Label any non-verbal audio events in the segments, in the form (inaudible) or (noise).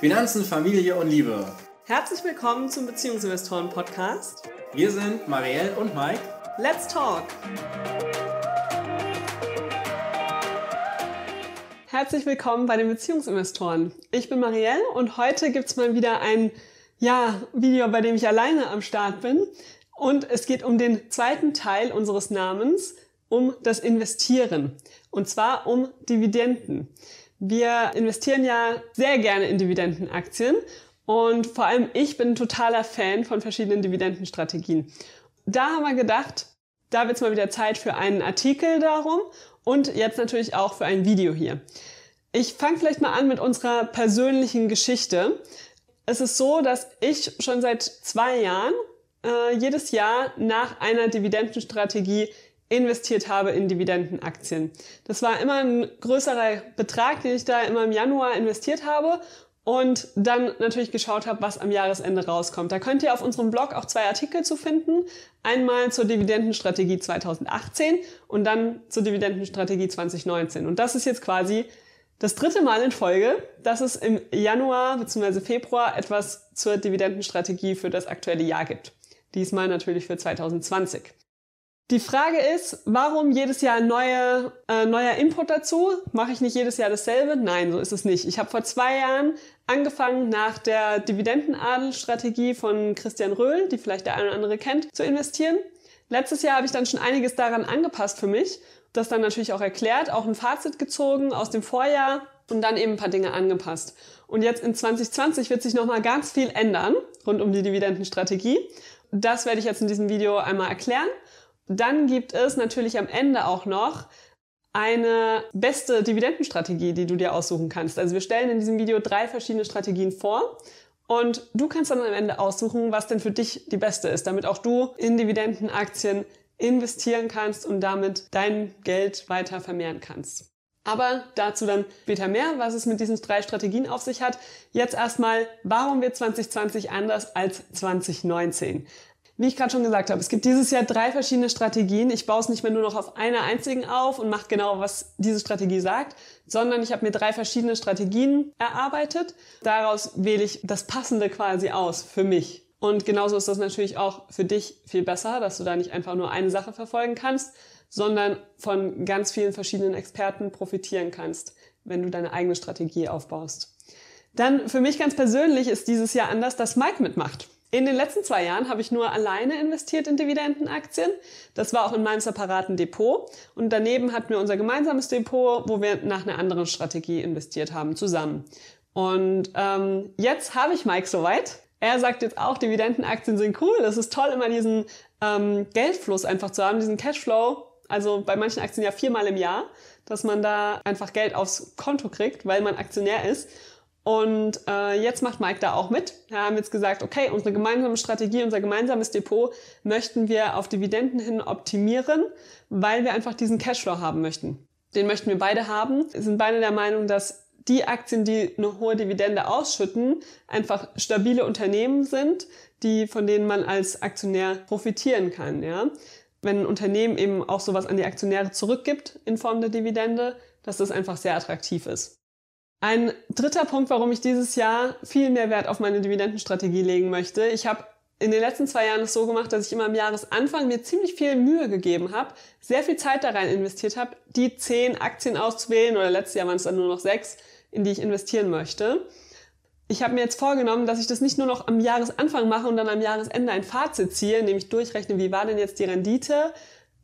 Finanzen, Familie und Liebe. Herzlich willkommen zum Beziehungsinvestoren-Podcast. Wir sind Marielle und Mike. Let's talk! Herzlich willkommen bei den Beziehungsinvestoren. Ich bin Marielle und heute gibt es mal wieder ein ja, Video, bei dem ich alleine am Start bin. Und es geht um den zweiten Teil unseres Namens, um das Investieren. Und zwar um Dividenden. Wir investieren ja sehr gerne in Dividendenaktien und vor allem ich bin ein totaler Fan von verschiedenen Dividendenstrategien. Da haben wir gedacht, da wird es mal wieder Zeit für einen Artikel darum und jetzt natürlich auch für ein Video hier. Ich fange vielleicht mal an mit unserer persönlichen Geschichte. Es ist so, dass ich schon seit zwei Jahren äh, jedes Jahr nach einer Dividendenstrategie investiert habe in Dividendenaktien. Das war immer ein größerer Betrag, den ich da immer im Januar investiert habe und dann natürlich geschaut habe, was am Jahresende rauskommt. Da könnt ihr auf unserem Blog auch zwei Artikel zu finden. Einmal zur Dividendenstrategie 2018 und dann zur Dividendenstrategie 2019. Und das ist jetzt quasi das dritte Mal in Folge, dass es im Januar bzw. Februar etwas zur Dividendenstrategie für das aktuelle Jahr gibt. Diesmal natürlich für 2020. Die Frage ist, warum jedes Jahr neue, äh, neuer Input dazu? Mache ich nicht jedes Jahr dasselbe? Nein, so ist es nicht. Ich habe vor zwei Jahren angefangen, nach der Dividendenadelstrategie von Christian Röhl, die vielleicht der eine oder andere kennt, zu investieren. Letztes Jahr habe ich dann schon einiges daran angepasst für mich, das dann natürlich auch erklärt, auch ein Fazit gezogen aus dem Vorjahr und dann eben ein paar Dinge angepasst. Und jetzt in 2020 wird sich nochmal ganz viel ändern rund um die Dividendenstrategie. Das werde ich jetzt in diesem Video einmal erklären. Dann gibt es natürlich am Ende auch noch eine beste Dividendenstrategie, die du dir aussuchen kannst. Also wir stellen in diesem Video drei verschiedene Strategien vor und du kannst dann am Ende aussuchen, was denn für dich die beste ist, damit auch du in Dividendenaktien investieren kannst und damit dein Geld weiter vermehren kannst. Aber dazu dann später mehr, was es mit diesen drei Strategien auf sich hat. Jetzt erstmal, warum wird 2020 anders als 2019? Wie ich gerade schon gesagt habe, es gibt dieses Jahr drei verschiedene Strategien. Ich baue es nicht mehr nur noch auf einer einzigen auf und mache genau, was diese Strategie sagt, sondern ich habe mir drei verschiedene Strategien erarbeitet. Daraus wähle ich das Passende quasi aus für mich. Und genauso ist das natürlich auch für dich viel besser, dass du da nicht einfach nur eine Sache verfolgen kannst, sondern von ganz vielen verschiedenen Experten profitieren kannst, wenn du deine eigene Strategie aufbaust. Dann für mich ganz persönlich ist dieses Jahr anders, dass Mike mitmacht. In den letzten zwei Jahren habe ich nur alleine investiert in Dividendenaktien. Das war auch in meinem separaten Depot. Und daneben hatten wir unser gemeinsames Depot, wo wir nach einer anderen Strategie investiert haben, zusammen. Und ähm, jetzt habe ich Mike soweit. Er sagt jetzt auch, Dividendenaktien sind cool. Es ist toll, immer diesen ähm, Geldfluss einfach zu haben, diesen Cashflow. Also bei manchen Aktien ja viermal im Jahr, dass man da einfach Geld aufs Konto kriegt, weil man Aktionär ist. Und äh, jetzt macht Mike da auch mit. Wir haben jetzt gesagt, okay, unsere gemeinsame Strategie, unser gemeinsames Depot möchten wir auf Dividenden hin optimieren, weil wir einfach diesen Cashflow haben möchten. Den möchten wir beide haben. Wir sind beide der Meinung, dass die Aktien, die eine hohe Dividende ausschütten, einfach stabile Unternehmen sind, die von denen man als Aktionär profitieren kann. Ja? Wenn ein Unternehmen eben auch sowas an die Aktionäre zurückgibt in Form der Dividende, dass das einfach sehr attraktiv ist. Ein dritter Punkt, warum ich dieses Jahr viel mehr Wert auf meine Dividendenstrategie legen möchte. Ich habe in den letzten zwei Jahren es so gemacht, dass ich immer am Jahresanfang mir ziemlich viel Mühe gegeben habe, sehr viel Zeit da rein investiert habe, die zehn Aktien auszuwählen oder letztes Jahr waren es dann nur noch sechs, in die ich investieren möchte. Ich habe mir jetzt vorgenommen, dass ich das nicht nur noch am Jahresanfang mache und dann am Jahresende ein Fazit ziehe, indem ich durchrechne, wie war denn jetzt die Rendite,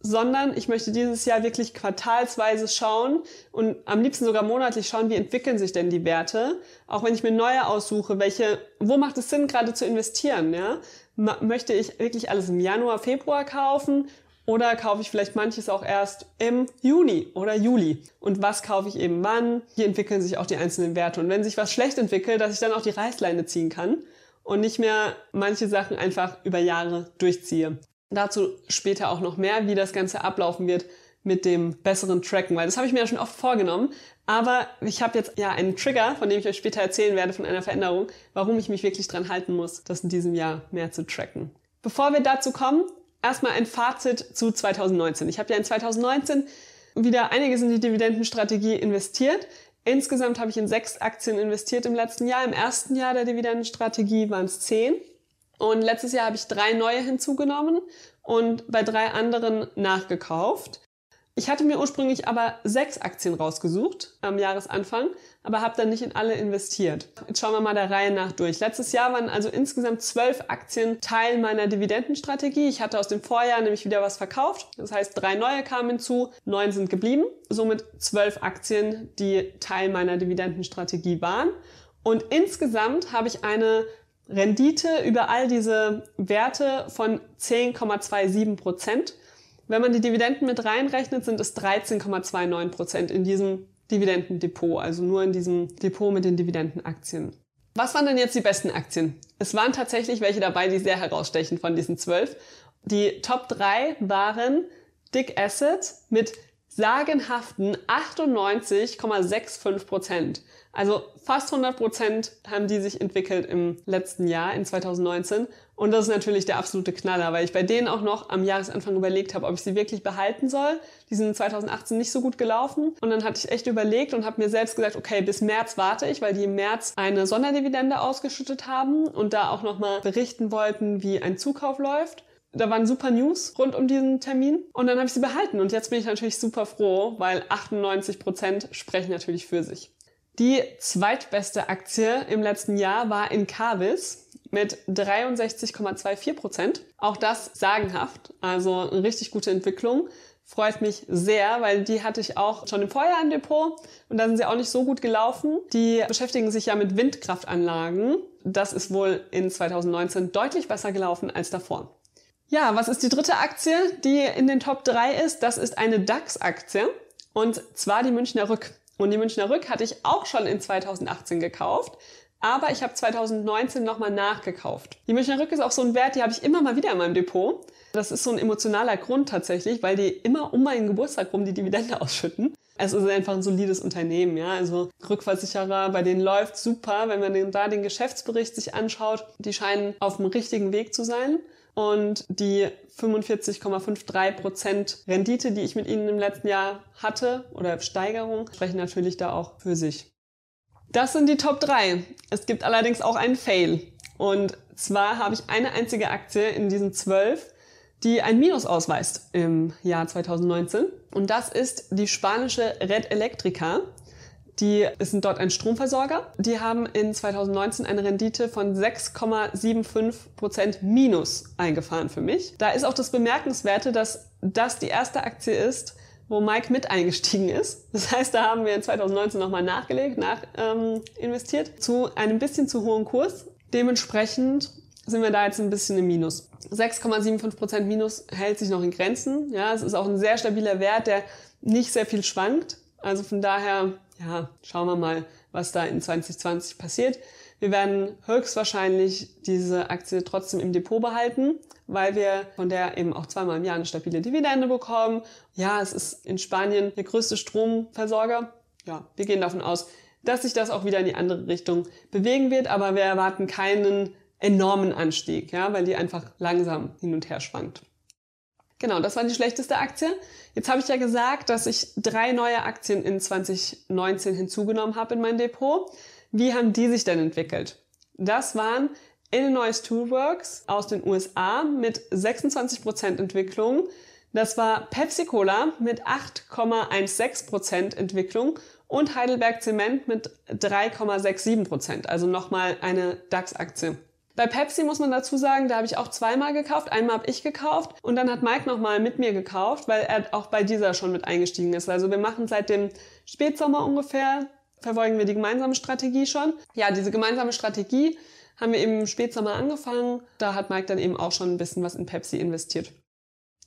sondern ich möchte dieses Jahr wirklich quartalsweise schauen und am liebsten sogar monatlich schauen, wie entwickeln sich denn die Werte. Auch wenn ich mir neue aussuche, welche, wo macht es Sinn, gerade zu investieren, ja? Möchte ich wirklich alles im Januar, Februar kaufen oder kaufe ich vielleicht manches auch erst im Juni oder Juli? Und was kaufe ich eben wann? Wie entwickeln sich auch die einzelnen Werte? Und wenn sich was schlecht entwickelt, dass ich dann auch die Reißleine ziehen kann und nicht mehr manche Sachen einfach über Jahre durchziehe. Dazu später auch noch mehr, wie das Ganze ablaufen wird mit dem besseren Tracken, weil das habe ich mir ja schon oft vorgenommen. Aber ich habe jetzt ja einen Trigger, von dem ich euch später erzählen werde, von einer Veränderung, warum ich mich wirklich dran halten muss, das in diesem Jahr mehr zu tracken. Bevor wir dazu kommen, erstmal ein Fazit zu 2019. Ich habe ja in 2019 wieder einiges in die Dividendenstrategie investiert. Insgesamt habe ich in sechs Aktien investiert im letzten Jahr. Im ersten Jahr der Dividendenstrategie waren es zehn. Und letztes Jahr habe ich drei neue hinzugenommen und bei drei anderen nachgekauft. Ich hatte mir ursprünglich aber sechs Aktien rausgesucht am Jahresanfang, aber habe dann nicht in alle investiert. Jetzt schauen wir mal der Reihe nach durch. Letztes Jahr waren also insgesamt zwölf Aktien Teil meiner Dividendenstrategie. Ich hatte aus dem Vorjahr nämlich wieder was verkauft. Das heißt, drei neue kamen hinzu, neun sind geblieben. Somit zwölf Aktien, die Teil meiner Dividendenstrategie waren. Und insgesamt habe ich eine Rendite über all diese Werte von 10,27 Prozent. Wenn man die Dividenden mit reinrechnet, sind es 13,29 Prozent in diesem Dividendendepot, also nur in diesem Depot mit den Dividendenaktien. Was waren denn jetzt die besten Aktien? Es waren tatsächlich welche dabei, die sehr herausstechen von diesen zwölf. Die Top 3 waren Dick Asset mit sagenhaften 98,65 Prozent. Also fast 100 Prozent haben die sich entwickelt im letzten Jahr, in 2019. Und das ist natürlich der absolute Knaller, weil ich bei denen auch noch am Jahresanfang überlegt habe, ob ich sie wirklich behalten soll. Die sind 2018 nicht so gut gelaufen. Und dann hatte ich echt überlegt und habe mir selbst gesagt, okay, bis März warte ich, weil die im März eine Sonderdividende ausgeschüttet haben und da auch nochmal berichten wollten, wie ein Zukauf läuft. Da waren super News rund um diesen Termin und dann habe ich sie behalten und jetzt bin ich natürlich super froh, weil 98 Prozent sprechen natürlich für sich. Die zweitbeste Aktie im letzten Jahr war in Carvis mit 63,24 Prozent. Auch das sagenhaft, also eine richtig gute Entwicklung. Freut mich sehr, weil die hatte ich auch schon im Vorjahr im Depot und da sind sie auch nicht so gut gelaufen. Die beschäftigen sich ja mit Windkraftanlagen. Das ist wohl in 2019 deutlich besser gelaufen als davor. Ja, was ist die dritte Aktie, die in den Top 3 ist? Das ist eine DAX-Aktie und zwar die Münchner Rück. Und die Münchner Rück hatte ich auch schon in 2018 gekauft, aber ich habe 2019 nochmal nachgekauft. Die Münchner Rück ist auch so ein Wert, die habe ich immer mal wieder in meinem Depot. Das ist so ein emotionaler Grund tatsächlich, weil die immer um meinen Geburtstag rum die Dividende (laughs) ausschütten. Es ist einfach ein solides Unternehmen, ja. Also Rückversicherer, bei denen läuft super, wenn man da den Geschäftsbericht sich anschaut. Die scheinen auf dem richtigen Weg zu sein. Und die 45,53% Rendite, die ich mit ihnen im letzten Jahr hatte, oder Steigerung, sprechen natürlich da auch für sich. Das sind die Top 3. Es gibt allerdings auch einen Fail. Und zwar habe ich eine einzige Aktie in diesen 12, die ein Minus ausweist im Jahr 2019. Und das ist die spanische Red Electrica. Die sind dort ein Stromversorger. Die haben in 2019 eine Rendite von 6,75 Prozent minus eingefahren für mich. Da ist auch das Bemerkenswerte, dass das die erste Aktie ist, wo Mike mit eingestiegen ist. Das heißt, da haben wir in 2019 nochmal nachgelegt, nach ähm, investiert zu einem bisschen zu hohen Kurs. Dementsprechend sind wir da jetzt ein bisschen im Minus. 6,75 Prozent Minus hält sich noch in Grenzen. Ja, es ist auch ein sehr stabiler Wert, der nicht sehr viel schwankt. Also von daher ja, schauen wir mal, was da in 2020 passiert. Wir werden höchstwahrscheinlich diese Aktie trotzdem im Depot behalten, weil wir von der eben auch zweimal im Jahr eine stabile Dividende bekommen. Ja, es ist in Spanien der größte Stromversorger. Ja, wir gehen davon aus, dass sich das auch wieder in die andere Richtung bewegen wird, aber wir erwarten keinen enormen Anstieg, ja, weil die einfach langsam hin und her schwankt. Genau, das war die schlechteste Aktie. Jetzt habe ich ja gesagt, dass ich drei neue Aktien in 2019 hinzugenommen habe in mein Depot. Wie haben die sich denn entwickelt? Das waren Illinois Toolworks aus den USA mit 26% Entwicklung. Das war Pepsi Cola mit 8,16% Entwicklung und Heidelberg Zement mit 3,67%. Also nochmal eine DAX-Aktie. Bei Pepsi muss man dazu sagen, da habe ich auch zweimal gekauft. Einmal habe ich gekauft und dann hat Mike nochmal mit mir gekauft, weil er auch bei dieser schon mit eingestiegen ist. Also wir machen seit dem Spätsommer ungefähr, verfolgen wir die gemeinsame Strategie schon. Ja, diese gemeinsame Strategie haben wir eben im Spätsommer angefangen. Da hat Mike dann eben auch schon ein bisschen was in Pepsi investiert.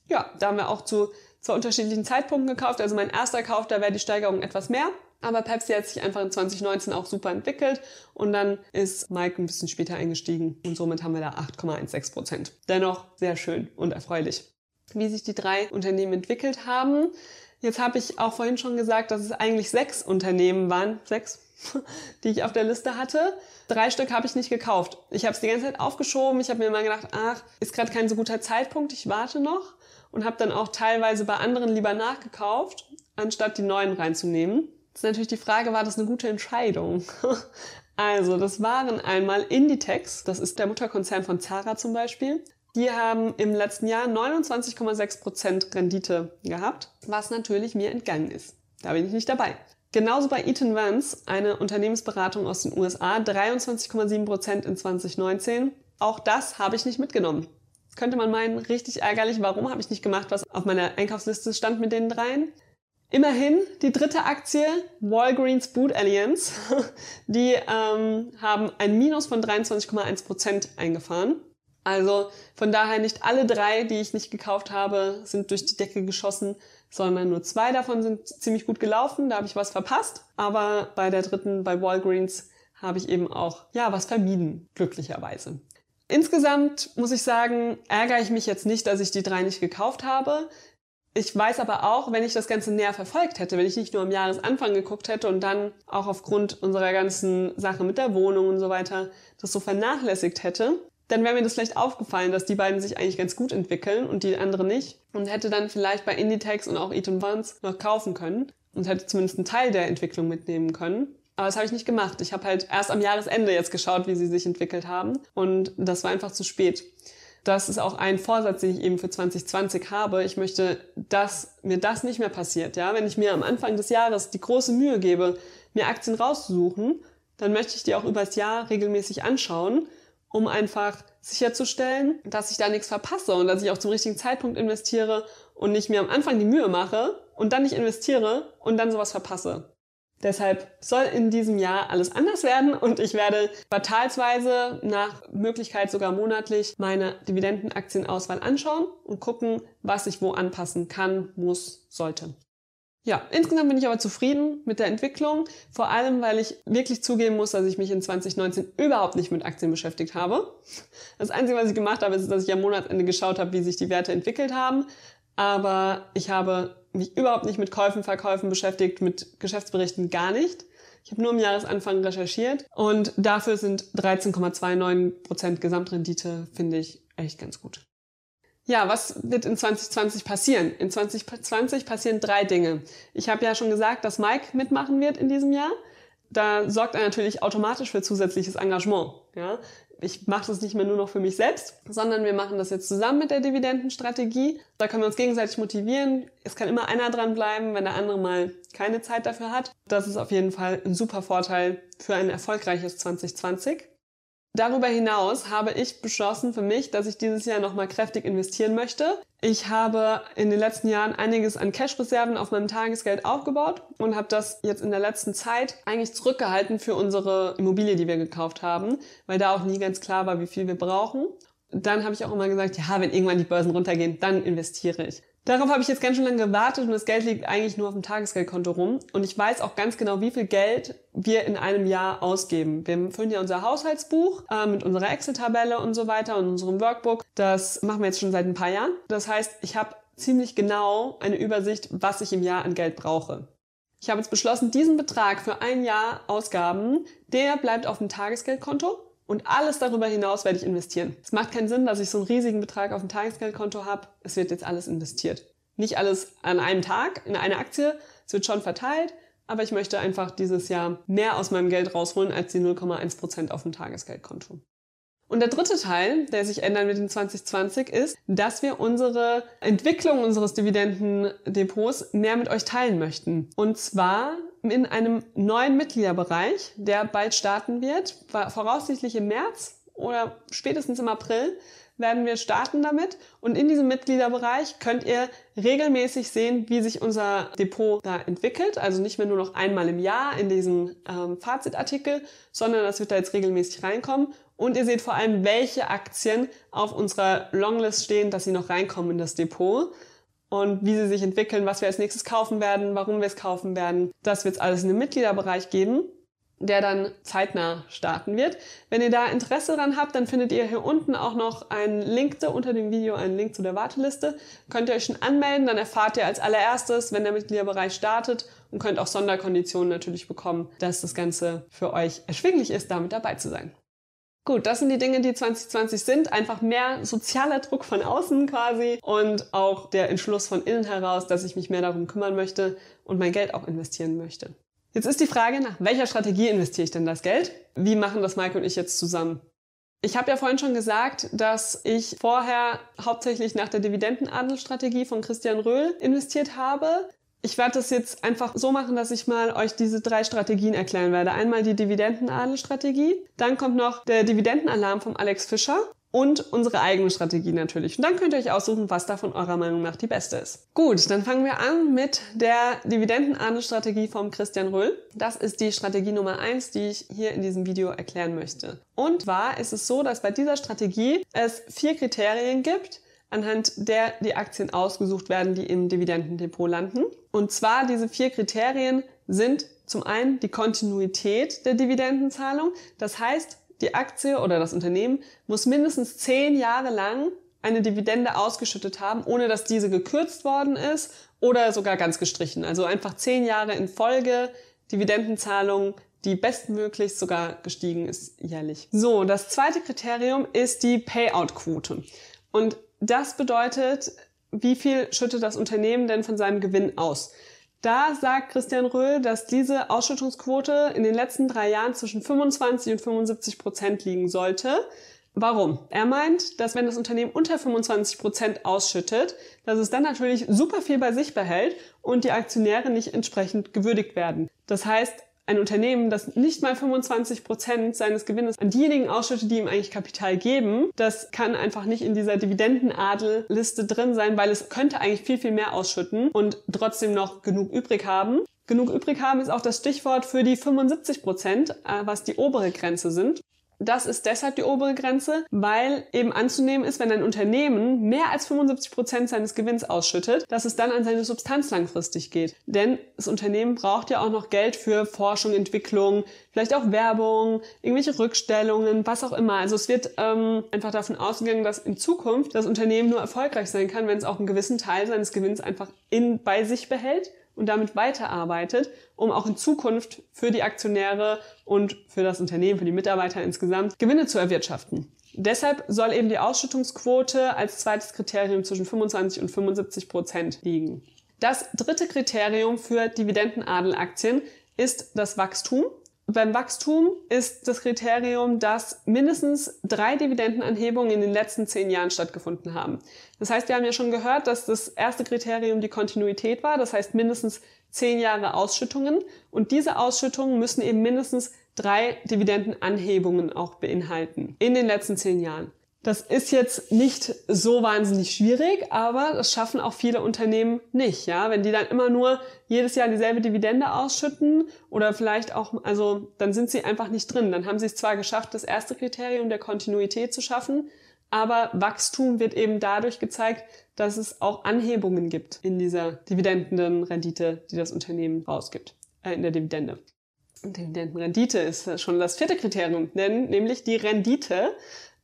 Ja, da haben wir auch zu, zu unterschiedlichen Zeitpunkten gekauft. Also mein erster Kauf, da wäre die Steigerung etwas mehr. Aber Pepsi hat sich einfach in 2019 auch super entwickelt und dann ist Mike ein bisschen später eingestiegen und somit haben wir da 8,16 Prozent. Dennoch sehr schön und erfreulich. Wie sich die drei Unternehmen entwickelt haben. Jetzt habe ich auch vorhin schon gesagt, dass es eigentlich sechs Unternehmen waren, sechs, (laughs) die ich auf der Liste hatte. Drei Stück habe ich nicht gekauft. Ich habe es die ganze Zeit aufgeschoben. Ich habe mir immer gedacht, ach, ist gerade kein so guter Zeitpunkt, ich warte noch und habe dann auch teilweise bei anderen lieber nachgekauft, anstatt die neuen reinzunehmen. Ist natürlich die Frage, war das eine gute Entscheidung? (laughs) Also, das waren einmal Inditex, das ist der Mutterkonzern von Zara zum Beispiel. Die haben im letzten Jahr 29,6% Rendite gehabt, was natürlich mir entgangen ist. Da bin ich nicht dabei. Genauso bei Eaton Vance, eine Unternehmensberatung aus den USA, 23,7% in 2019. Auch das habe ich nicht mitgenommen. Könnte man meinen, richtig ärgerlich. Warum habe ich nicht gemacht, was auf meiner Einkaufsliste stand mit den dreien? Immerhin die dritte Aktie, Walgreens Boot Alliance, (laughs) die ähm, haben ein Minus von 23,1 Prozent eingefahren. Also von daher nicht alle drei, die ich nicht gekauft habe, sind durch die Decke geschossen, sondern nur zwei davon sind ziemlich gut gelaufen. Da habe ich was verpasst. Aber bei der dritten, bei Walgreens, habe ich eben auch ja was vermieden, glücklicherweise. Insgesamt muss ich sagen, ärgere ich mich jetzt nicht, dass ich die drei nicht gekauft habe. Ich weiß aber auch, wenn ich das Ganze näher verfolgt hätte, wenn ich nicht nur am Jahresanfang geguckt hätte und dann auch aufgrund unserer ganzen Sache mit der Wohnung und so weiter das so vernachlässigt hätte, dann wäre mir das vielleicht aufgefallen, dass die beiden sich eigentlich ganz gut entwickeln und die andere nicht und hätte dann vielleicht bei Inditex und auch Eaton Vance noch kaufen können und hätte zumindest einen Teil der Entwicklung mitnehmen können. Aber das habe ich nicht gemacht. Ich habe halt erst am Jahresende jetzt geschaut, wie sie sich entwickelt haben und das war einfach zu spät. Das ist auch ein Vorsatz, den ich eben für 2020 habe. Ich möchte, dass mir das nicht mehr passiert. Ja, wenn ich mir am Anfang des Jahres die große Mühe gebe, mir Aktien rauszusuchen, dann möchte ich die auch übers Jahr regelmäßig anschauen, um einfach sicherzustellen, dass ich da nichts verpasse und dass ich auch zum richtigen Zeitpunkt investiere und nicht mir am Anfang die Mühe mache und dann nicht investiere und dann sowas verpasse. Deshalb soll in diesem Jahr alles anders werden und ich werde quartalsweise nach Möglichkeit sogar monatlich meine Dividendenaktienauswahl anschauen und gucken, was ich wo anpassen kann, muss, sollte. Ja, insgesamt bin ich aber zufrieden mit der Entwicklung, vor allem weil ich wirklich zugeben muss, dass ich mich in 2019 überhaupt nicht mit Aktien beschäftigt habe. Das Einzige, was ich gemacht habe, ist, dass ich am Monatsende geschaut habe, wie sich die Werte entwickelt haben. Aber ich habe mich überhaupt nicht mit Käufen, Verkäufen beschäftigt, mit Geschäftsberichten gar nicht. Ich habe nur im Jahresanfang recherchiert und dafür sind 13,29% Gesamtrendite, finde ich, echt ganz gut. Ja, was wird in 2020 passieren? In 2020 passieren drei Dinge. Ich habe ja schon gesagt, dass Mike mitmachen wird in diesem Jahr. Da sorgt er natürlich automatisch für zusätzliches Engagement. Ja? Ich mache das nicht mehr nur noch für mich selbst, sondern wir machen das jetzt zusammen mit der Dividendenstrategie. Da können wir uns gegenseitig motivieren. Es kann immer einer dran bleiben, wenn der andere mal keine Zeit dafür hat. Das ist auf jeden Fall ein super Vorteil für ein erfolgreiches 2020. Darüber hinaus habe ich beschlossen für mich, dass ich dieses Jahr nochmal kräftig investieren möchte. Ich habe in den letzten Jahren einiges an Cash-Reserven auf meinem Tagesgeld aufgebaut und habe das jetzt in der letzten Zeit eigentlich zurückgehalten für unsere Immobilie, die wir gekauft haben, weil da auch nie ganz klar war, wie viel wir brauchen. Dann habe ich auch immer gesagt, ja, wenn irgendwann die Börsen runtergehen, dann investiere ich. Darauf habe ich jetzt ganz schön lange gewartet und das Geld liegt eigentlich nur auf dem Tagesgeldkonto rum. Und ich weiß auch ganz genau, wie viel Geld wir in einem Jahr ausgeben. Wir füllen ja unser Haushaltsbuch äh, mit unserer Excel-Tabelle und so weiter und unserem Workbook. Das machen wir jetzt schon seit ein paar Jahren. Das heißt, ich habe ziemlich genau eine Übersicht, was ich im Jahr an Geld brauche. Ich habe jetzt beschlossen, diesen Betrag für ein Jahr Ausgaben, der bleibt auf dem Tagesgeldkonto und alles darüber hinaus werde ich investieren. Es macht keinen Sinn, dass ich so einen riesigen Betrag auf dem Tagesgeldkonto habe. Es wird jetzt alles investiert. Nicht alles an einem Tag in eine Aktie. Es wird schon verteilt. Aber ich möchte einfach dieses Jahr mehr aus meinem Geld rausholen als die 0,1 Prozent auf dem Tagesgeldkonto. Und der dritte Teil, der sich ändern wird in 2020, ist, dass wir unsere Entwicklung unseres Dividendendepots mehr mit euch teilen möchten. Und zwar in einem neuen Mitgliederbereich, der bald starten wird, voraussichtlich im März oder spätestens im April werden wir starten damit. Und in diesem Mitgliederbereich könnt ihr regelmäßig sehen, wie sich unser Depot da entwickelt. Also nicht mehr nur noch einmal im Jahr in diesem ähm, Fazitartikel, sondern das wird da jetzt regelmäßig reinkommen. Und ihr seht vor allem, welche Aktien auf unserer Longlist stehen, dass sie noch reinkommen in das Depot und wie sie sich entwickeln, was wir als nächstes kaufen werden, warum wir es kaufen werden. Das wird es alles in den Mitgliederbereich geben, der dann zeitnah starten wird. Wenn ihr da Interesse dran habt, dann findet ihr hier unten auch noch einen Link unter dem Video, einen Link zu der Warteliste. Könnt ihr euch schon anmelden, dann erfahrt ihr als allererstes, wenn der Mitgliederbereich startet und könnt auch Sonderkonditionen natürlich bekommen, dass das Ganze für euch erschwinglich ist, damit dabei zu sein. Gut, das sind die Dinge, die 2020 sind. Einfach mehr sozialer Druck von außen quasi und auch der Entschluss von innen heraus, dass ich mich mehr darum kümmern möchte und mein Geld auch investieren möchte. Jetzt ist die Frage, nach welcher Strategie investiere ich denn das Geld? Wie machen das Mike und ich jetzt zusammen? Ich habe ja vorhin schon gesagt, dass ich vorher hauptsächlich nach der Dividendenadelstrategie von Christian Röhl investiert habe. Ich werde das jetzt einfach so machen, dass ich mal euch diese drei Strategien erklären werde. Einmal die Dividendenadelstrategie, dann kommt noch der Dividendenalarm vom Alex Fischer und unsere eigene Strategie natürlich. Und dann könnt ihr euch aussuchen, was davon eurer Meinung nach die beste ist. Gut, dann fangen wir an mit der Dividendenahnenstrategie vom Christian Röhl. Das ist die Strategie Nummer eins, die ich hier in diesem Video erklären möchte. Und zwar ist es so, dass bei dieser Strategie es vier Kriterien gibt, anhand der die Aktien ausgesucht werden, die im Dividendendepot landen. Und zwar diese vier Kriterien sind zum einen die Kontinuität der Dividendenzahlung. Das heißt, die Aktie oder das Unternehmen muss mindestens zehn Jahre lang eine Dividende ausgeschüttet haben, ohne dass diese gekürzt worden ist oder sogar ganz gestrichen. Also einfach zehn Jahre in Folge Dividendenzahlung, die bestmöglichst sogar gestiegen ist jährlich. So, das zweite Kriterium ist die Payout-Quote. Und das bedeutet, wie viel schüttet das Unternehmen denn von seinem Gewinn aus? Da sagt Christian Röhl, dass diese Ausschüttungsquote in den letzten drei Jahren zwischen 25 und 75 Prozent liegen sollte. Warum? Er meint, dass wenn das Unternehmen unter 25 Prozent ausschüttet, dass es dann natürlich super viel bei sich behält und die Aktionäre nicht entsprechend gewürdigt werden. Das heißt, ein Unternehmen, das nicht mal 25 Prozent seines Gewinnes an diejenigen ausschüttet, die ihm eigentlich Kapital geben, das kann einfach nicht in dieser Dividendenadelliste drin sein, weil es könnte eigentlich viel, viel mehr ausschütten und trotzdem noch genug übrig haben. Genug übrig haben ist auch das Stichwort für die 75 Prozent, äh, was die obere Grenze sind. Das ist deshalb die obere Grenze, weil eben anzunehmen ist, wenn ein Unternehmen mehr als 75 Prozent seines Gewinns ausschüttet, dass es dann an seine Substanz langfristig geht. Denn das Unternehmen braucht ja auch noch Geld für Forschung, Entwicklung, vielleicht auch Werbung, irgendwelche Rückstellungen, was auch immer. Also es wird ähm, einfach davon ausgegangen, dass in Zukunft das Unternehmen nur erfolgreich sein kann, wenn es auch einen gewissen Teil seines Gewinns einfach in, bei sich behält und damit weiterarbeitet, um auch in Zukunft für die Aktionäre und für das Unternehmen, für die Mitarbeiter insgesamt Gewinne zu erwirtschaften. Deshalb soll eben die Ausschüttungsquote als zweites Kriterium zwischen 25 und 75 Prozent liegen. Das dritte Kriterium für Dividendenadelaktien ist das Wachstum. Beim Wachstum ist das Kriterium, dass mindestens drei Dividendenanhebungen in den letzten zehn Jahren stattgefunden haben. Das heißt, wir haben ja schon gehört, dass das erste Kriterium die Kontinuität war, das heißt mindestens zehn Jahre Ausschüttungen. Und diese Ausschüttungen müssen eben mindestens drei Dividendenanhebungen auch beinhalten in den letzten zehn Jahren. Das ist jetzt nicht so wahnsinnig schwierig, aber das schaffen auch viele Unternehmen nicht, ja. Wenn die dann immer nur jedes Jahr dieselbe Dividende ausschütten oder vielleicht auch, also dann sind sie einfach nicht drin. Dann haben sie es zwar geschafft, das erste Kriterium der Kontinuität zu schaffen, aber Wachstum wird eben dadurch gezeigt, dass es auch Anhebungen gibt in dieser Dividendenrendite, die das Unternehmen rausgibt, äh, in der Dividende. Dividendenrendite ist schon das vierte Kriterium, nämlich die Rendite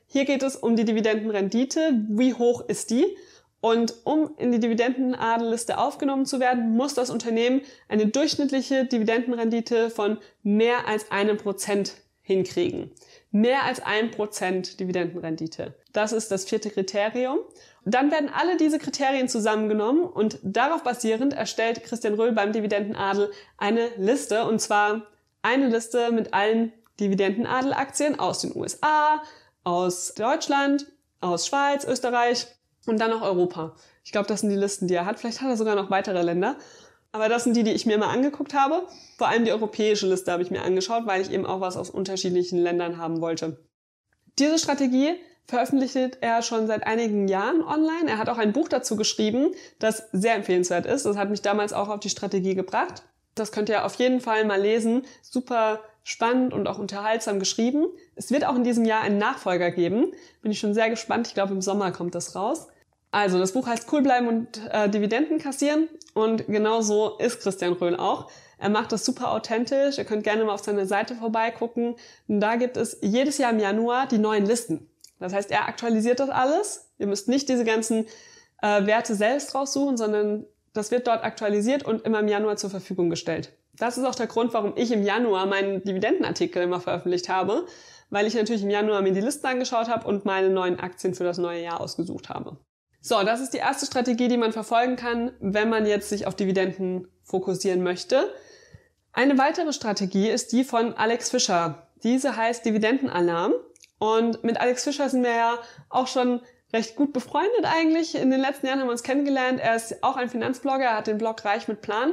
hier geht es um die Dividendenrendite. Wie hoch ist die? Und um in die Dividendenadelliste aufgenommen zu werden, muss das Unternehmen eine durchschnittliche Dividendenrendite von mehr als einem Prozent hinkriegen. Mehr als ein Prozent Dividendenrendite. Das ist das vierte Kriterium. Dann werden alle diese Kriterien zusammengenommen und darauf basierend erstellt Christian Röhl beim Dividendenadel eine Liste und zwar eine Liste mit allen Dividendenadelaktien aus den USA, aus Deutschland, aus Schweiz, Österreich und dann noch Europa. Ich glaube, das sind die Listen, die er hat. Vielleicht hat er sogar noch weitere Länder. Aber das sind die, die ich mir mal angeguckt habe. Vor allem die europäische Liste habe ich mir angeschaut, weil ich eben auch was aus unterschiedlichen Ländern haben wollte. Diese Strategie veröffentlicht er schon seit einigen Jahren online. Er hat auch ein Buch dazu geschrieben, das sehr empfehlenswert ist. Das hat mich damals auch auf die Strategie gebracht. Das könnt ihr auf jeden Fall mal lesen. Super spannend und auch unterhaltsam geschrieben. Es wird auch in diesem Jahr einen Nachfolger geben. Bin ich schon sehr gespannt. Ich glaube, im Sommer kommt das raus. Also, das Buch heißt Cool bleiben und äh, Dividenden kassieren. Und genau so ist Christian Röhl auch. Er macht das super authentisch. Ihr könnt gerne mal auf seiner Seite vorbeigucken. Und da gibt es jedes Jahr im Januar die neuen Listen. Das heißt, er aktualisiert das alles. Ihr müsst nicht diese ganzen äh, Werte selbst raussuchen, sondern das wird dort aktualisiert und immer im Januar zur Verfügung gestellt. Das ist auch der Grund, warum ich im Januar meinen Dividendenartikel immer veröffentlicht habe, weil ich natürlich im Januar mir die Listen angeschaut habe und meine neuen Aktien für das neue Jahr ausgesucht habe. So, das ist die erste Strategie, die man verfolgen kann, wenn man jetzt sich auf Dividenden fokussieren möchte. Eine weitere Strategie ist die von Alex Fischer. Diese heißt Dividendenalarm. Und mit Alex Fischer sind wir ja auch schon recht gut befreundet eigentlich. In den letzten Jahren haben wir uns kennengelernt. Er ist auch ein Finanzblogger, er hat den Blog Reich mit Plan.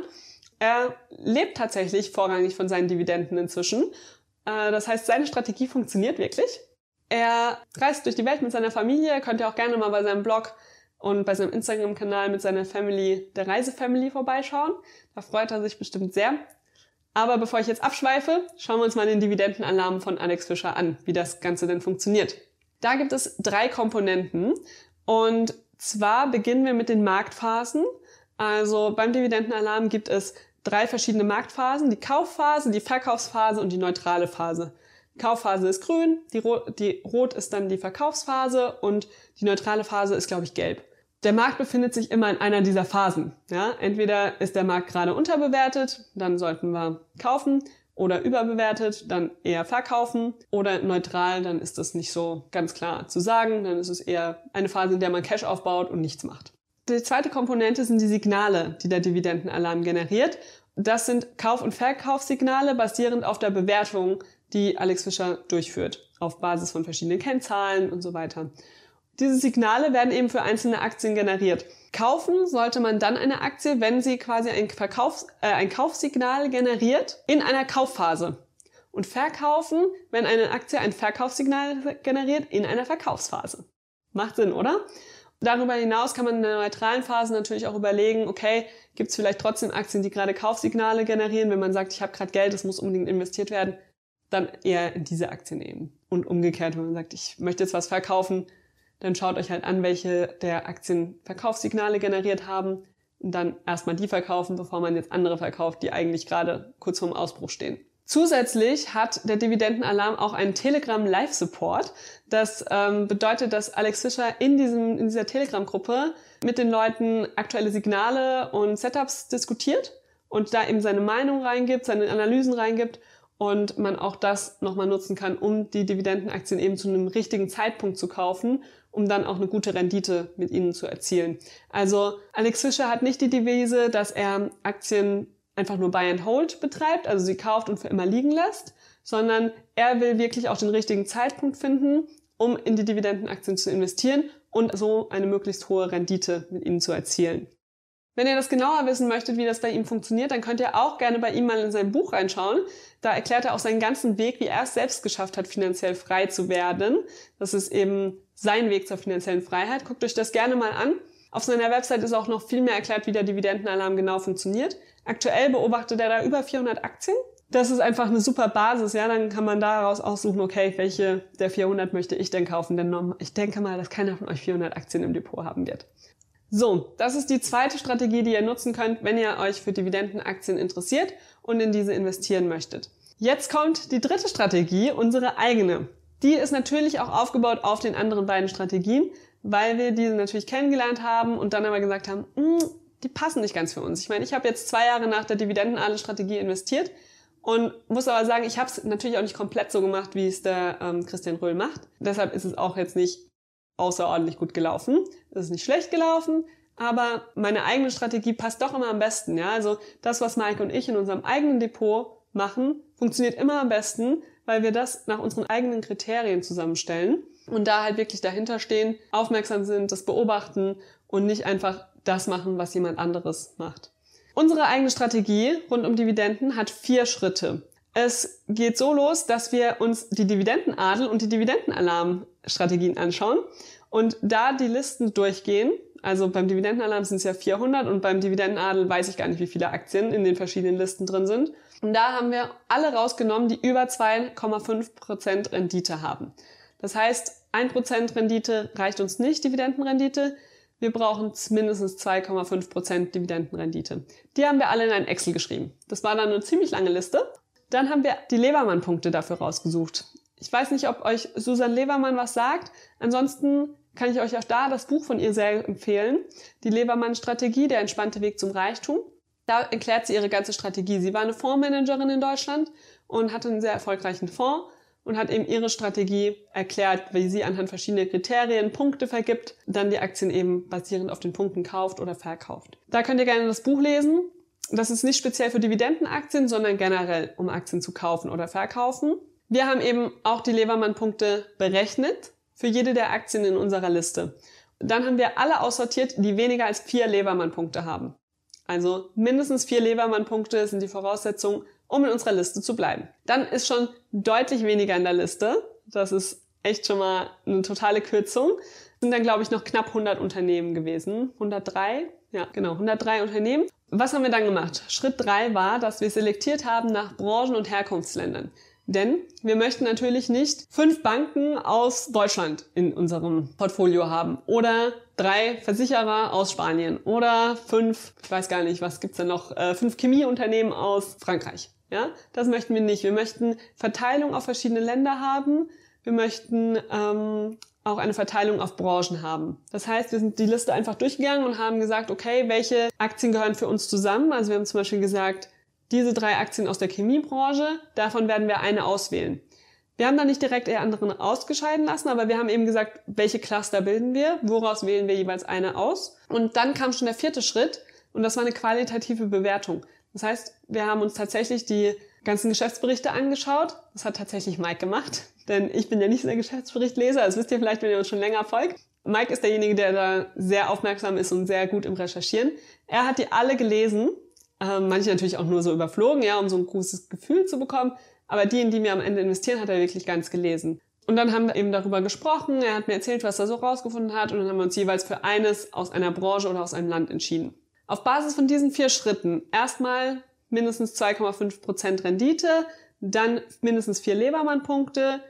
Er lebt tatsächlich vorrangig von seinen Dividenden inzwischen. Äh, das heißt, seine Strategie funktioniert wirklich. Er reist durch die Welt mit seiner Familie. Könnt ihr auch gerne mal bei seinem Blog und bei seinem Instagram-Kanal mit seiner Family, der Reisefamily, vorbeischauen. Da freut er sich bestimmt sehr. Aber bevor ich jetzt abschweife, schauen wir uns mal den Dividendenalarm von Alex Fischer an, wie das Ganze denn funktioniert. Da gibt es drei Komponenten und zwar beginnen wir mit den Marktphasen. Also beim Dividendenalarm gibt es drei verschiedene Marktphasen, die Kaufphase, die Verkaufsphase und die neutrale Phase. Die Kaufphase ist grün, die, Rot, die Rot ist dann die Verkaufsphase und die neutrale Phase ist, glaube ich, gelb. Der Markt befindet sich immer in einer dieser Phasen. Ja? Entweder ist der Markt gerade unterbewertet, dann sollten wir kaufen, oder überbewertet, dann eher verkaufen oder neutral, dann ist das nicht so ganz klar zu sagen, dann ist es eher eine Phase, in der man Cash aufbaut und nichts macht. Die zweite Komponente sind die Signale, die der Dividendenalarm generiert. Das sind Kauf- und Verkaufssignale basierend auf der Bewertung, die Alex Fischer durchführt, auf Basis von verschiedenen Kennzahlen und so weiter. Diese Signale werden eben für einzelne Aktien generiert. Kaufen sollte man dann eine Aktie, wenn sie quasi ein, Verkaufs-, äh, ein Kaufsignal generiert in einer Kaufphase. Und verkaufen, wenn eine Aktie ein Verkaufssignal generiert in einer Verkaufsphase. Macht Sinn, oder? Darüber hinaus kann man in der neutralen Phase natürlich auch überlegen, okay, gibt es vielleicht trotzdem Aktien, die gerade Kaufsignale generieren, wenn man sagt, ich habe gerade Geld, es muss unbedingt investiert werden, dann eher in diese Aktien nehmen. Und umgekehrt, wenn man sagt, ich möchte jetzt was verkaufen, dann schaut euch halt an, welche der Aktien Verkaufssignale generiert haben und dann erstmal die verkaufen, bevor man jetzt andere verkauft, die eigentlich gerade kurz vorm Ausbruch stehen. Zusätzlich hat der Dividendenalarm auch einen Telegram Live Support. Das ähm, bedeutet, dass Alex Fischer in, diesem, in dieser Telegram-Gruppe mit den Leuten aktuelle Signale und Setups diskutiert und da eben seine Meinung reingibt, seine Analysen reingibt und man auch das nochmal nutzen kann, um die Dividendenaktien eben zu einem richtigen Zeitpunkt zu kaufen, um dann auch eine gute Rendite mit ihnen zu erzielen. Also Alex Fischer hat nicht die Devise, dass er Aktien einfach nur Buy and Hold betreibt, also sie kauft und für immer liegen lässt, sondern er will wirklich auch den richtigen Zeitpunkt finden, um in die Dividendenaktien zu investieren und so eine möglichst hohe Rendite mit ihnen zu erzielen. Wenn ihr das genauer wissen möchtet, wie das bei ihm funktioniert, dann könnt ihr auch gerne bei ihm mal in sein Buch reinschauen. Da erklärt er auch seinen ganzen Weg, wie er es selbst geschafft hat, finanziell frei zu werden. Das ist eben sein Weg zur finanziellen Freiheit. Guckt euch das gerne mal an. Auf seiner Website ist auch noch viel mehr erklärt, wie der Dividendenalarm genau funktioniert. Aktuell beobachtet er da über 400 Aktien. Das ist einfach eine super Basis, ja. Dann kann man daraus aussuchen, okay, welche der 400 möchte ich denn kaufen? Denn ich denke mal, dass keiner von euch 400 Aktien im Depot haben wird. So, das ist die zweite Strategie, die ihr nutzen könnt, wenn ihr euch für Dividendenaktien interessiert und in diese investieren möchtet. Jetzt kommt die dritte Strategie, unsere eigene. Die ist natürlich auch aufgebaut auf den anderen beiden Strategien, weil wir diese natürlich kennengelernt haben und dann aber gesagt haben, hm, die passen nicht ganz für uns. Ich meine, ich habe jetzt zwei Jahre nach der Dividendenadel-Strategie investiert und muss aber sagen, ich habe es natürlich auch nicht komplett so gemacht, wie es der ähm, Christian Röhl macht. Deshalb ist es auch jetzt nicht außerordentlich gut gelaufen. Es ist nicht schlecht gelaufen, aber meine eigene Strategie passt doch immer am besten. Ja, also das, was Maike und ich in unserem eigenen Depot machen, funktioniert immer am besten, weil wir das nach unseren eigenen Kriterien zusammenstellen und da halt wirklich dahinter stehen, aufmerksam sind, das beobachten und nicht einfach das machen, was jemand anderes macht. Unsere eigene Strategie rund um Dividenden hat vier Schritte. Es geht so los, dass wir uns die Dividendenadel und die Dividendenalarm-Strategien anschauen und da die Listen durchgehen. Also beim Dividendenalarm sind es ja 400 und beim Dividendenadel weiß ich gar nicht, wie viele Aktien in den verschiedenen Listen drin sind. Und da haben wir alle rausgenommen, die über 2,5% Rendite haben. Das heißt, 1% Rendite reicht uns nicht, Dividendenrendite. Wir brauchen mindestens 2,5% Dividendenrendite. Die haben wir alle in ein Excel geschrieben. Das war dann eine ziemlich lange Liste. Dann haben wir die Levermann-Punkte dafür rausgesucht. Ich weiß nicht, ob euch Susan Levermann was sagt. Ansonsten kann ich euch auch da das Buch von ihr sehr empfehlen. Die Levermann-Strategie, der entspannte Weg zum Reichtum. Da erklärt sie ihre ganze Strategie. Sie war eine Fondsmanagerin in Deutschland und hatte einen sehr erfolgreichen Fonds und hat eben ihre Strategie erklärt, wie sie anhand verschiedener Kriterien Punkte vergibt, dann die Aktien eben basierend auf den Punkten kauft oder verkauft. Da könnt ihr gerne das Buch lesen. Das ist nicht speziell für Dividendenaktien, sondern generell, um Aktien zu kaufen oder verkaufen. Wir haben eben auch die Levermann-Punkte berechnet für jede der Aktien in unserer Liste. Dann haben wir alle aussortiert, die weniger als vier Levermann-Punkte haben. Also mindestens vier Levermann-Punkte sind die Voraussetzung, um in unserer Liste zu bleiben. Dann ist schon deutlich weniger in der Liste. Das ist echt schon mal eine totale Kürzung. Sind dann, glaube ich, noch knapp 100 Unternehmen gewesen. 103? Ja, genau, 103 Unternehmen. Was haben wir dann gemacht? Schritt drei war, dass wir selektiert haben nach Branchen und Herkunftsländern. Denn wir möchten natürlich nicht fünf Banken aus Deutschland in unserem Portfolio haben oder drei Versicherer aus Spanien oder fünf, ich weiß gar nicht, was gibt's da noch, äh, fünf Chemieunternehmen aus Frankreich. Ja, das möchten wir nicht. Wir möchten Verteilung auf verschiedene Länder haben. Wir möchten ähm, auch eine Verteilung auf Branchen haben. Das heißt, wir sind die Liste einfach durchgegangen und haben gesagt, okay, welche Aktien gehören für uns zusammen? Also wir haben zum Beispiel gesagt, diese drei Aktien aus der Chemiebranche, davon werden wir eine auswählen. Wir haben da nicht direkt eher anderen ausgescheiden lassen, aber wir haben eben gesagt, welche Cluster bilden wir, woraus wählen wir jeweils eine aus. Und dann kam schon der vierte Schritt und das war eine qualitative Bewertung. Das heißt, wir haben uns tatsächlich die ganzen Geschäftsberichte angeschaut. Das hat tatsächlich Mike gemacht, denn ich bin ja nicht so der Geschäftsberichtleser. Das wisst ihr vielleicht, wenn ihr uns schon länger folgt. Mike ist derjenige, der da sehr aufmerksam ist und sehr gut im Recherchieren. Er hat die alle gelesen, ähm, manche natürlich auch nur so überflogen, ja, um so ein großes Gefühl zu bekommen. Aber die, in die wir am Ende investieren, hat er wirklich ganz gelesen. Und dann haben wir eben darüber gesprochen. Er hat mir erzählt, was er so rausgefunden hat. Und dann haben wir uns jeweils für eines aus einer Branche oder aus einem Land entschieden. Auf Basis von diesen vier Schritten erstmal mindestens 2,5% Rendite, dann mindestens vier Lebermann-Punkte,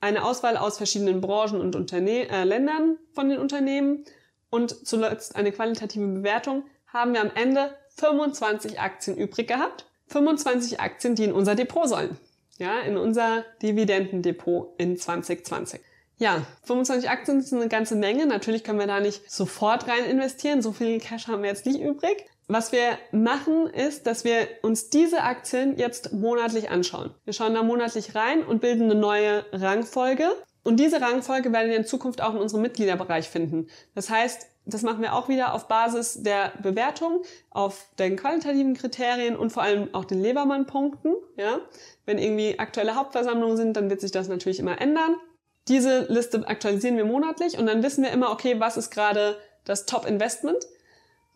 eine Auswahl aus verschiedenen Branchen und Unterne äh, Ländern von den Unternehmen und zuletzt eine qualitative Bewertung, haben wir am Ende 25 Aktien übrig gehabt. 25 Aktien, die in unser Depot sollen. Ja, in unser Dividendendepot in 2020. Ja, 25 Aktien ist eine ganze Menge. Natürlich können wir da nicht sofort rein investieren. So viel Cash haben wir jetzt nicht übrig. Was wir machen, ist, dass wir uns diese Aktien jetzt monatlich anschauen. Wir schauen da monatlich rein und bilden eine neue Rangfolge. Und diese Rangfolge werden wir in Zukunft auch in unserem Mitgliederbereich finden. Das heißt, das machen wir auch wieder auf Basis der Bewertung, auf den qualitativen Kriterien und vor allem auch den Lebermann-Punkten. Ja? Wenn irgendwie aktuelle Hauptversammlungen sind, dann wird sich das natürlich immer ändern. Diese Liste aktualisieren wir monatlich und dann wissen wir immer, okay, was ist gerade das Top-Investment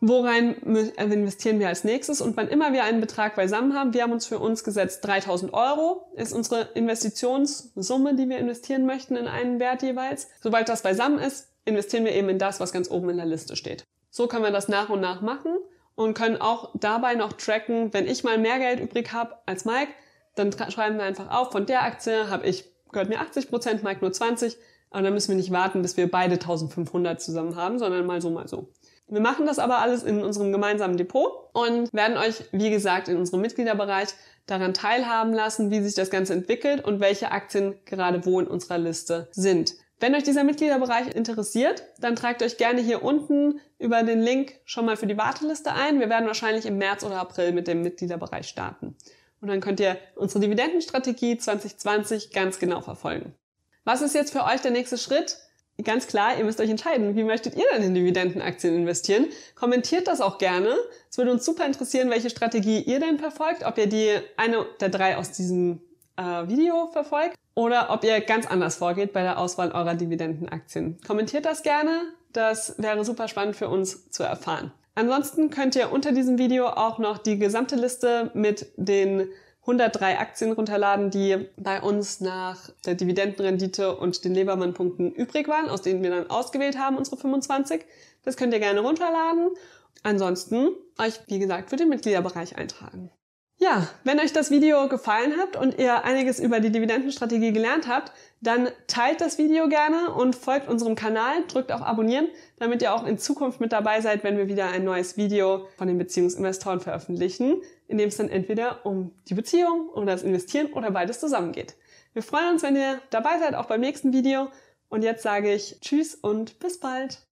Worein investieren wir als nächstes? Und wann immer wir einen Betrag beisammen haben, wir haben uns für uns gesetzt, 3000 Euro ist unsere Investitionssumme, die wir investieren möchten in einen Wert jeweils. Sobald das beisammen ist, investieren wir eben in das, was ganz oben in der Liste steht. So können wir das nach und nach machen und können auch dabei noch tracken, wenn ich mal mehr Geld übrig habe als Mike, dann schreiben wir einfach auf, von der Aktie habe ich, gehört mir 80 Prozent, Mike nur 20, aber dann müssen wir nicht warten, bis wir beide 1500 zusammen haben, sondern mal so, mal so. Wir machen das aber alles in unserem gemeinsamen Depot und werden euch, wie gesagt, in unserem Mitgliederbereich daran teilhaben lassen, wie sich das Ganze entwickelt und welche Aktien gerade wo in unserer Liste sind. Wenn euch dieser Mitgliederbereich interessiert, dann tragt euch gerne hier unten über den Link schon mal für die Warteliste ein. Wir werden wahrscheinlich im März oder April mit dem Mitgliederbereich starten. Und dann könnt ihr unsere Dividendenstrategie 2020 ganz genau verfolgen. Was ist jetzt für euch der nächste Schritt? ganz klar, ihr müsst euch entscheiden, wie möchtet ihr denn in Dividendenaktien investieren? Kommentiert das auch gerne. Es würde uns super interessieren, welche Strategie ihr denn verfolgt, ob ihr die eine der drei aus diesem äh, Video verfolgt oder ob ihr ganz anders vorgeht bei der Auswahl eurer Dividendenaktien. Kommentiert das gerne, das wäre super spannend für uns zu erfahren. Ansonsten könnt ihr unter diesem Video auch noch die gesamte Liste mit den 103 Aktien runterladen, die bei uns nach der Dividendenrendite und den Lebermann-Punkten übrig waren, aus denen wir dann ausgewählt haben, unsere 25. Das könnt ihr gerne runterladen. Ansonsten euch, wie gesagt, für den Mitgliederbereich eintragen. Ja, wenn euch das Video gefallen hat und ihr einiges über die Dividendenstrategie gelernt habt, dann teilt das Video gerne und folgt unserem Kanal, drückt auf Abonnieren, damit ihr auch in Zukunft mit dabei seid, wenn wir wieder ein neues Video von den Beziehungsinvestoren veröffentlichen, in dem es dann entweder um die Beziehung, um das Investieren oder beides zusammengeht. Wir freuen uns, wenn ihr dabei seid, auch beim nächsten Video. Und jetzt sage ich Tschüss und bis bald.